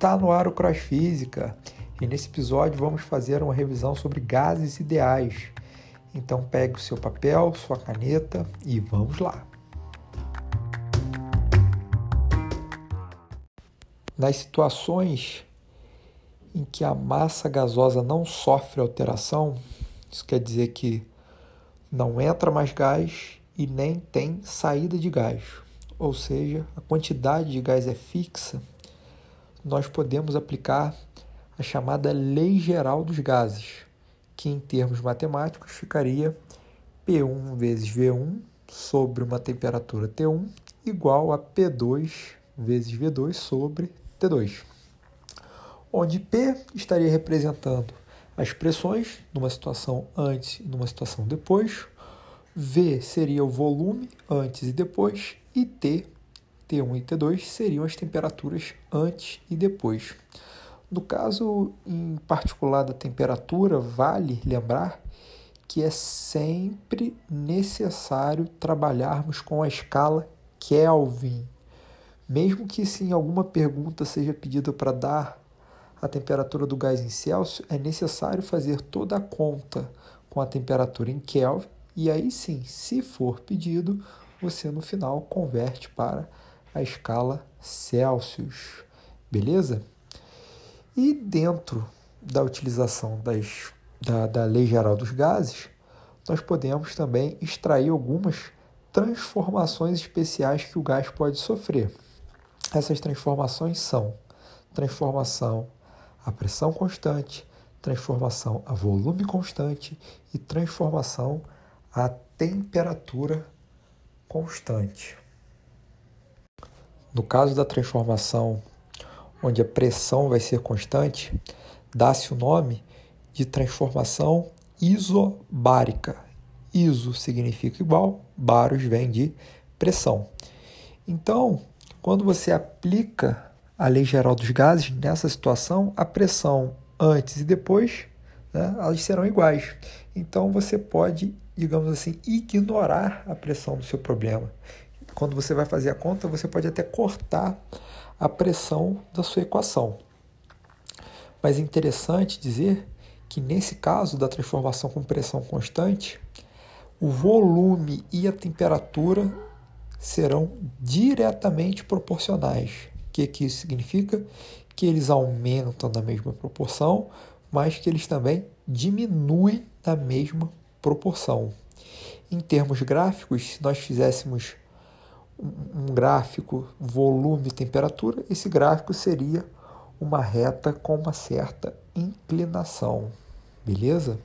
Tá no ar o Cross Física e nesse episódio vamos fazer uma revisão sobre gases ideais. Então pegue o seu papel, sua caneta e vamos lá. Nas situações em que a massa gasosa não sofre alteração, isso quer dizer que não entra mais gás e nem tem saída de gás, ou seja, a quantidade de gás é fixa, nós podemos aplicar a chamada lei geral dos gases, que em termos matemáticos ficaria P1 vezes V1 sobre uma temperatura T1 igual a P2 vezes V2 sobre T2, onde P estaria representando as pressões numa situação antes e numa situação depois, V seria o volume antes e depois, e T, T1 e T2 seriam as temperaturas antes e depois. No caso em particular da temperatura, vale lembrar que é sempre necessário trabalharmos com a escala Kelvin. Mesmo que se em alguma pergunta seja pedido para dar a temperatura do gás em Celsius, é necessário fazer toda a conta com a temperatura em Kelvin e aí sim, se for pedido, você no final converte para a escala Celsius. Beleza? E dentro da utilização das, da, da Lei Geral dos Gases, nós podemos também extrair algumas transformações especiais que o gás pode sofrer. Essas transformações são transformação a pressão constante, transformação a volume constante e transformação a temperatura constante. No caso da transformação onde a pressão vai ser constante, dá-se o nome de transformação isobárica. Iso significa igual, baros vem de pressão. Então, quando você aplica a lei geral dos gases, nessa situação, a pressão antes e depois, né, elas serão iguais. Então você pode, digamos assim, ignorar a pressão do seu problema. Quando você vai fazer a conta, você pode até cortar a pressão da sua equação. Mas é interessante dizer que nesse caso da transformação com pressão constante, o volume e a temperatura serão diretamente proporcionais. O que, que isso significa? Que eles aumentam na mesma proporção, mas que eles também diminuem na mesma proporção. Em termos gráficos, se nós fizéssemos um gráfico volume temperatura, esse gráfico seria uma reta com uma certa inclinação, beleza?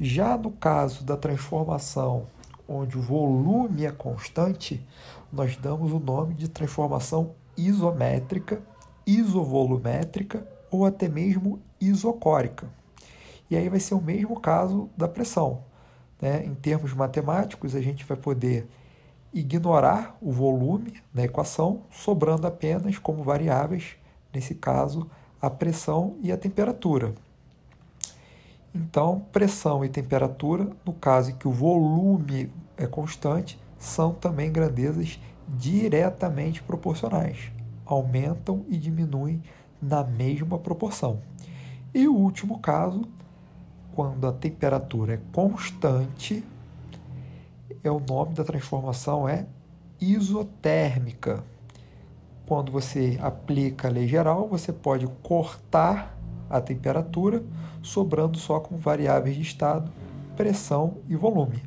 Já no caso da transformação onde o volume é constante, nós damos o nome de transformação isométrica, isovolumétrica ou até mesmo isocórica. E aí vai ser o mesmo caso da pressão. Né? Em termos matemáticos, a gente vai poder ignorar o volume na equação, sobrando apenas como variáveis, nesse caso, a pressão e a temperatura. Então, pressão e temperatura, no caso em que o volume é constante, são também grandezas diretamente proporcionais, aumentam e diminuem na mesma proporção. E o último caso, quando a temperatura é constante, é o nome da transformação é isotérmica. Quando você aplica a lei geral, você pode cortar a temperatura, sobrando só com variáveis de estado, pressão e volume.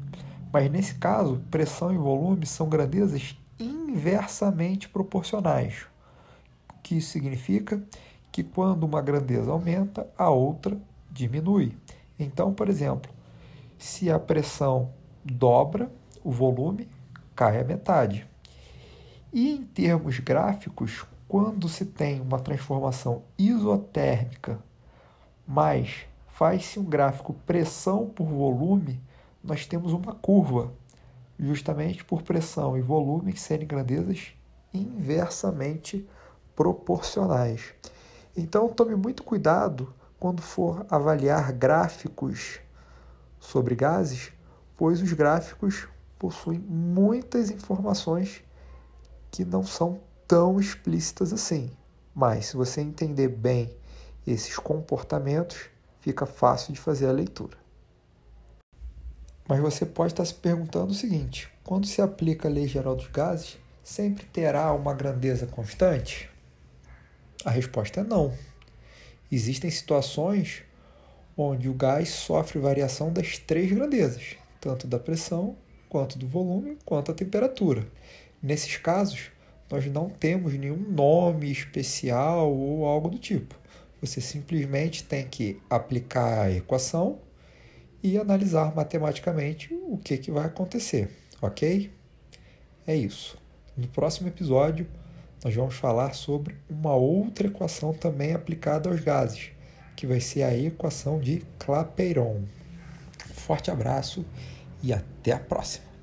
Mas nesse caso, pressão e volume são grandezas inversamente proporcionais. O que isso significa? Que quando uma grandeza aumenta, a outra diminui. Então, por exemplo, se a pressão dobra, o volume cai a metade. E em termos gráficos, quando se tem uma transformação isotérmica, mas faz-se um gráfico pressão por volume, nós temos uma curva justamente por pressão e volume serem grandezas inversamente proporcionais. Então, tome muito cuidado quando for avaliar gráficos sobre gases, pois os gráficos possuem muitas informações que não são tão explícitas assim. Mas se você entender bem esses comportamentos, fica fácil de fazer a leitura. Mas você pode estar se perguntando o seguinte: quando se aplica a Lei Geral dos Gases, sempre terá uma grandeza constante? A resposta é não. Existem situações onde o gás sofre variação das três grandezas, tanto da pressão, quanto do volume, quanto da temperatura. Nesses casos, nós não temos nenhum nome especial ou algo do tipo. Você simplesmente tem que aplicar a equação e analisar matematicamente o que, que vai acontecer, ok? É isso. No próximo episódio, nós vamos falar sobre uma outra equação também aplicada aos gases, que vai ser a equação de Clapeyron. Forte abraço e até a próxima!